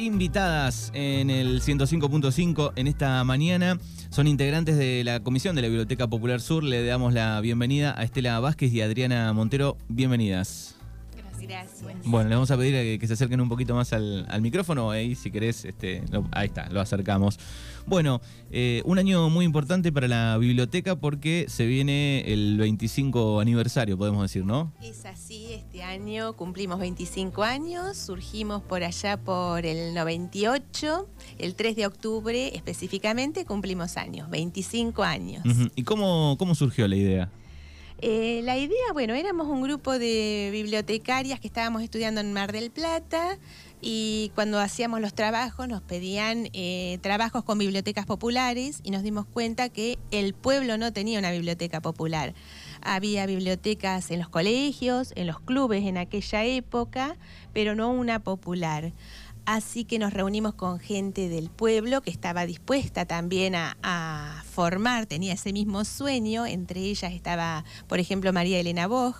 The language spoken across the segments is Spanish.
invitadas en el 105.5 en esta mañana. Son integrantes de la Comisión de la Biblioteca Popular Sur. Le damos la bienvenida a Estela Vázquez y Adriana Montero. Bienvenidas. Gracias. Bueno, le vamos a pedir que, que se acerquen un poquito más al, al micrófono. Ahí, si querés, este, lo- ahí está, lo acercamos. Bueno, eh, un año muy importante para la biblioteca porque se viene el 25 aniversario, podemos decir, ¿no? Es así, este año cumplimos 25 años, surgimos por allá por el 98, el 3 de octubre específicamente cumplimos años, 25 años. ¿Y cómo, cómo surgió la idea? Eh, la idea, bueno, éramos un grupo de bibliotecarias que estábamos estudiando en Mar del Plata y cuando hacíamos los trabajos nos pedían eh, trabajos con bibliotecas populares y nos dimos cuenta que el pueblo no tenía una biblioteca popular. Había bibliotecas en los colegios, en los clubes en aquella época, pero no una popular. Así que nos reunimos con gente del pueblo que estaba dispuesta también a, a formar, tenía ese mismo sueño. Entre ellas estaba, por ejemplo, María Elena Boj,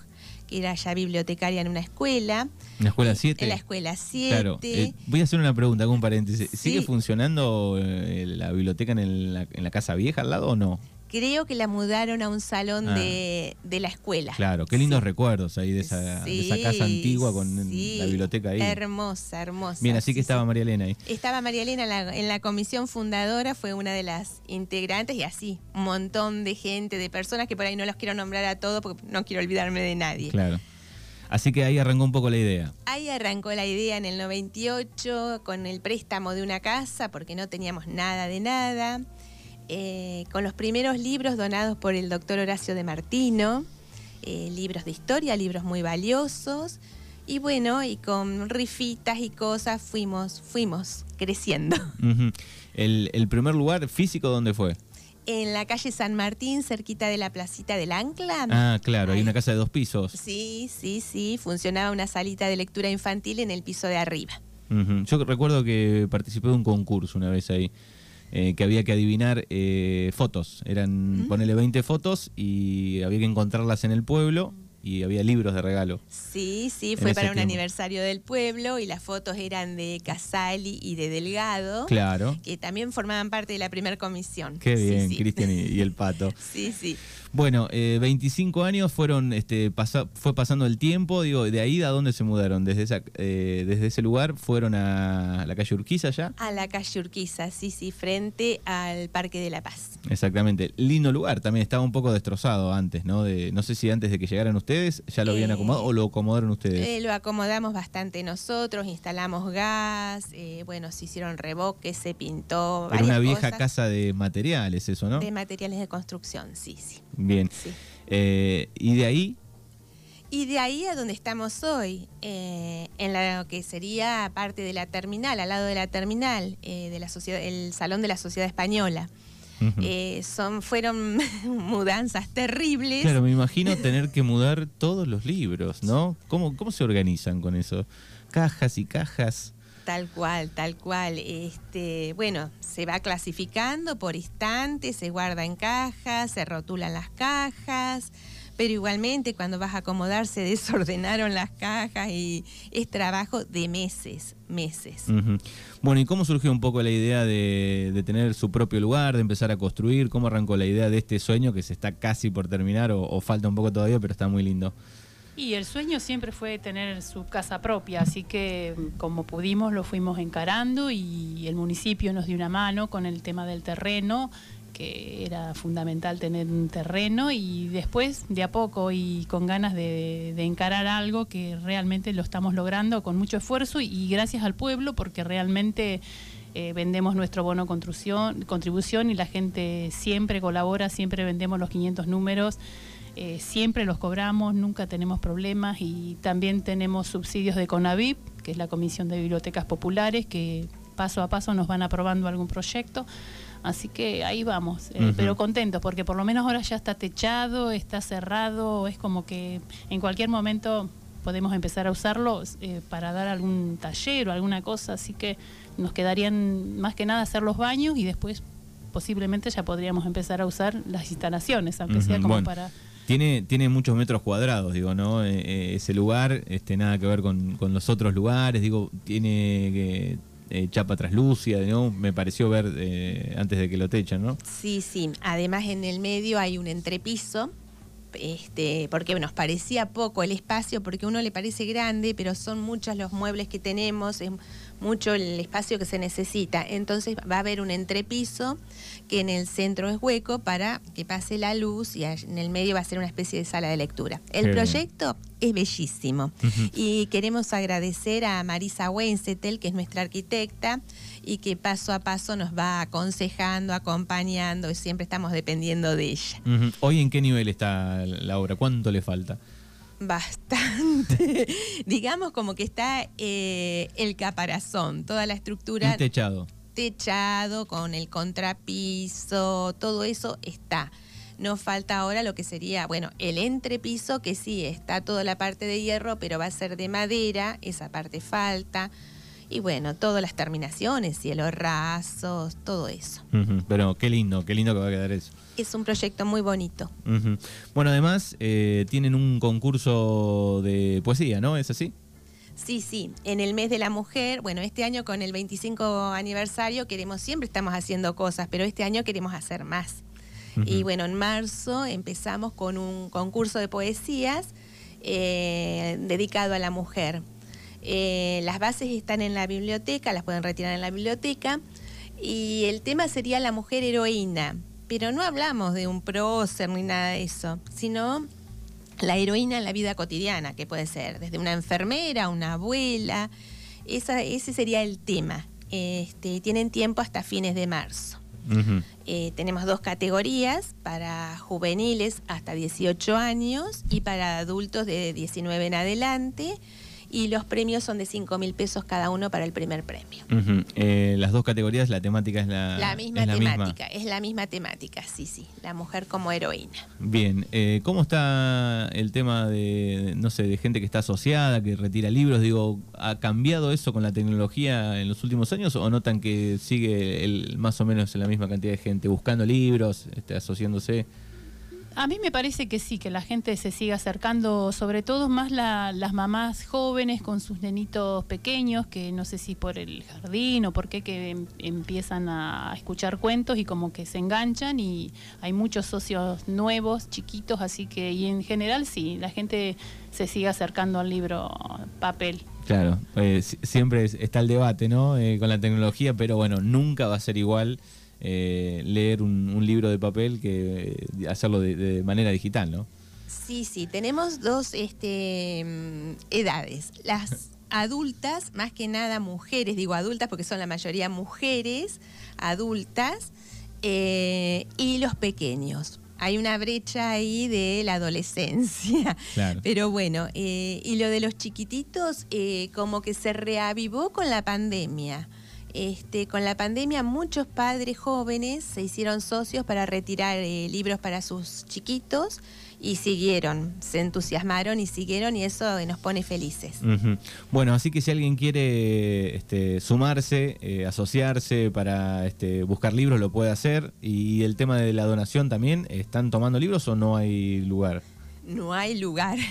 que era ya bibliotecaria en una escuela, ¿En la escuela 7? en la escuela 7. Claro, eh, voy a hacer una pregunta con un paréntesis. ¿Sigue funcionando eh, la biblioteca en, el- la, en la casa vieja al lado o no? Creo que la mudaron a un salón Ah. de, de la escuela. Claro, qué lindos Sí. recuerdos ahí de esa, de esa casa antigua con sí. la biblioteca ahí. Hermosa, hermosa. Bien, así que estaba. María Elena ahí. Estaba María Elena en la, en la comisión fundadora, fue una de las integrantes y así, un montón de gente, de personas que por ahí no los quiero nombrar a todos porque no quiero olvidarme de nadie. Claro. Así que ahí arrancó un poco la idea. Ahí arrancó la idea en el 98 con el préstamo de una casa porque no teníamos nada de nada, eh, con los primeros libros donados por el doctor Horacio de Martino, eh, libros de historia, libros muy valiosos. Y bueno, y con rifitas y cosas fuimos, fuimos creciendo. El, el primer lugar físico, ¿dónde fue? En la calle San Martín, cerquita de la placita del Ancla. Ah, claro, hay una casa de dos pisos. Sí, sí, sí, funcionaba una salita de lectura infantil en el piso de arriba. Yo recuerdo que participé de un concurso una vez ahí, eh, que había que adivinar eh, fotos. Eran, Mm. ponele 20 fotos y había que encontrarlas en el pueblo y había libros de regalo. Sí, sí, fue para un tiempo. aniversario del pueblo y las fotos eran de Casali y de Delgado, Claro. que también formaban parte de la primera comisión. Qué Sí, bien, sí. Cristian y, y el pato. Sí, sí. Bueno, eh, 25 años fueron, este, pasa- fue pasando el tiempo, digo, de ahí a dónde se mudaron, desde esa, eh, desde ese lugar fueron a la calle Urquiza ya. A la calle Urquiza, sí, sí, frente al Parque de la Paz. Exactamente, lindo lugar, también estaba un poco destrozado antes, ¿no? De, no sé si antes de que llegaran ustedes ya lo habían Eh, acomodado o lo acomodaron ustedes. Eh, lo acomodamos bastante nosotros, instalamos gas, eh, bueno, se hicieron revoques, se pintó. Era una vieja cosas casa de materiales eso, ¿no? De materiales de construcción, sí, sí. Bien. sí. Eh, y de ahí, Y de ahí a donde estamos hoy, en lo que sería parte de la terminal, al lado de la terminal, eh, de la sociedad, el Salón de la Sociedad Española. Eh, son, fueron mudanzas terribles. claro, me imagino tener que mudar todos los libros, ¿no? ¿Cómo, cómo se organizan con eso? Cajas y cajas. Tal cual, tal cual. Este, bueno, se va clasificando por instantes, se guarda en cajas, se rotulan las cajas, pero igualmente cuando vas a acomodar se desordenaron las cajas y es trabajo de meses, meses. Bueno, ¿y cómo surgió un poco la idea de, de tener su propio lugar, de empezar a construir? ¿Cómo arrancó la idea de este sueño que se está casi por terminar o, o falta un poco todavía, pero está muy lindo? Y el sueño siempre fue tener su casa propia, así que como pudimos lo fuimos encarando y el municipio nos dio una mano con el tema del terreno, que era fundamental tener un terreno y después de a poco y con ganas de, encarar algo que realmente lo estamos logrando con mucho esfuerzo y gracias al pueblo porque realmente eh, vendemos nuestro bono construcción, contribución y la gente siempre colabora, siempre vendemos los 500 números. Eh, siempre los cobramos, nunca tenemos problemas y también tenemos subsidios de CONAVIP, que es la Comisión de Bibliotecas Populares, que paso a paso nos van aprobando algún proyecto. Así que ahí vamos, eh, pero contentos porque por lo menos ahora ya está techado, está cerrado, es como que en cualquier momento podemos empezar a usarlo eh, para dar algún taller o alguna cosa, así que nos quedarían más que nada hacer los baños y después posiblemente ya podríamos empezar a usar las instalaciones, aunque sea como bueno. para... Tiene, tiene muchos metros cuadrados, digo, ¿no? Eh, eh, ese lugar, este, nada que ver con, con los otros lugares, digo, tiene que eh, chapa traslúcida, ¿no? Me pareció ver eh, antes de que lo techen, ¿no? Sí, sí. Además en el medio hay un entrepiso este, porque nos parecía poco el espacio, porque a uno le parece grande, pero son muchos los muebles que tenemos, es mucho el espacio que se necesita. Entonces va a haber un entrepiso que en el centro es hueco para que pase la luz y en el medio va a ser una especie de sala de lectura. El proyecto es bellísimo y queremos agradecer a Marisa Wencetel, que es nuestra arquitecta y que paso a paso nos va aconsejando, acompañando y siempre estamos dependiendo de ella. ¿Hoy en qué nivel está la obra? ¿Cuánto le falta? Bastante. Digamos como que está eh, el caparazón, toda la estructura. techado. Techado, con el contrapiso, todo eso está. Nos falta ahora lo que sería, bueno, el entrepiso, que sí, está toda la parte de hierro, pero va a ser de madera, esa parte falta y bueno, todas las terminaciones, cielos rasos, todo eso. Pero qué lindo, qué lindo que va a quedar eso. Es un proyecto muy bonito. Bueno, además eh, tienen un concurso de poesía, ¿no? ¿Es así? Sí, sí, en el mes de la mujer, bueno, este año con el 25 aniversario queremos, siempre estamos haciendo cosas, pero este año queremos hacer más. Y bueno, en marzo empezamos con un concurso de poesías eh, dedicado a la mujer. Eh, las bases están en la biblioteca, las pueden retirar en la biblioteca. Y el tema sería la mujer heroína. Pero no hablamos de un prócer ni nada de eso, sino la heroína en la vida cotidiana, que puede ser desde una enfermera, una abuela. ese sería el tema. Este, tienen tiempo hasta fines de marzo. Eh, tenemos dos categorías para juveniles hasta 18 años y para adultos de 19 en adelante y los premios son de 5 mil pesos cada uno para el primer premio. Eh, las dos categorías, la temática es la, la misma temática, es la misma temática, sí, sí, la mujer como heroína. Bien, eh, ¿cómo está el tema de, no sé, de gente que está asociada, que retira libros? Digo, ¿ha cambiado eso con la tecnología en los últimos años o notan que sigue el, más o menos la misma cantidad de gente buscando libros, este, asociándose? A mí me parece que sí, que la gente se sigue acercando, sobre todo más las mamás jóvenes con sus nenitos pequeños, que no sé si por el jardín o por qué, que em, empiezan a escuchar cuentos y como que se enganchan y hay muchos socios nuevos, chiquitos, así que y en general sí, la gente se sigue acercando al libro papel. Claro, eh, siempre está el debate, ¿no? Eh, con la tecnología, pero bueno, nunca va a ser igual eh, leer un, libro de papel que eh, hacerlo de, manera digital, ¿no? Sí, sí, tenemos dos este, mm, edades. Las adultas, más que nada mujeres, digo adultas porque son la mayoría mujeres adultas, eh, y los pequeños. Hay una brecha ahí de la adolescencia. Pero bueno, y lo de los chiquititos, como que se reavivó con la pandemia. Este, con la pandemia muchos padres jóvenes se hicieron socios para retirar eh, libros para sus chiquitos y siguieron, se entusiasmaron y siguieron y eso nos pone felices. Bueno, así que si alguien quiere este, sumarse, eh, asociarse para este, buscar libros, lo puede hacer. Y el tema de la donación también, ¿están tomando libros o no hay lugar? No hay lugar.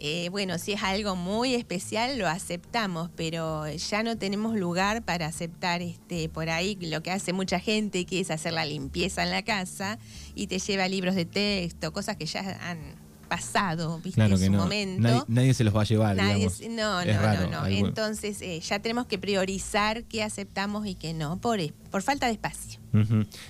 Eh, bueno, si es algo muy especial lo aceptamos, pero ya no tenemos lugar para aceptar este por ahí lo que hace mucha gente, que es hacer la limpieza en la casa y te lleva libros de texto, cosas que ya han pasado, ¿viste? en su momento. Nadie, se los va a llevar. no, no, no, no. Entonces eh, ya tenemos que priorizar qué aceptamos y qué no, por, por falta de espacio.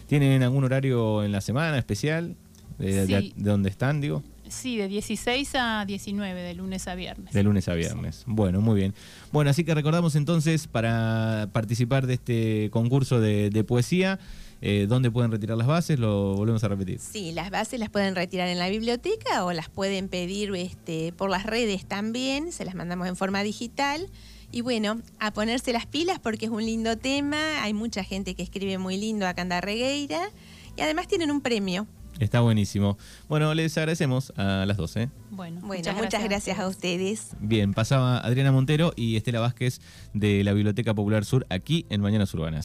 ¿Tienen algún horario en la semana especial? De, de, dónde están, digo? Sí, de 16 a 19, de lunes a viernes. De lunes a viernes. Bueno, muy bien. Bueno, así que recordamos entonces para participar de este concurso de, poesía. Eh, ¿Dónde pueden retirar las bases? Lo volvemos a repetir. Sí, las bases las pueden retirar en la biblioteca o las pueden pedir este, por las redes también, se las mandamos en forma digital. Y bueno, a ponerse las pilas porque es un lindo tema, hay mucha gente que escribe muy lindo acá en Regueira y además tienen un premio. Está buenísimo. Bueno, les agradecemos a las 12. Bueno, muchas, gracias, a ustedes. Bien, pasaba Adriana Montero y Estela Vázquez de la Biblioteca Popular Sur aquí en Mañanas Urbanas.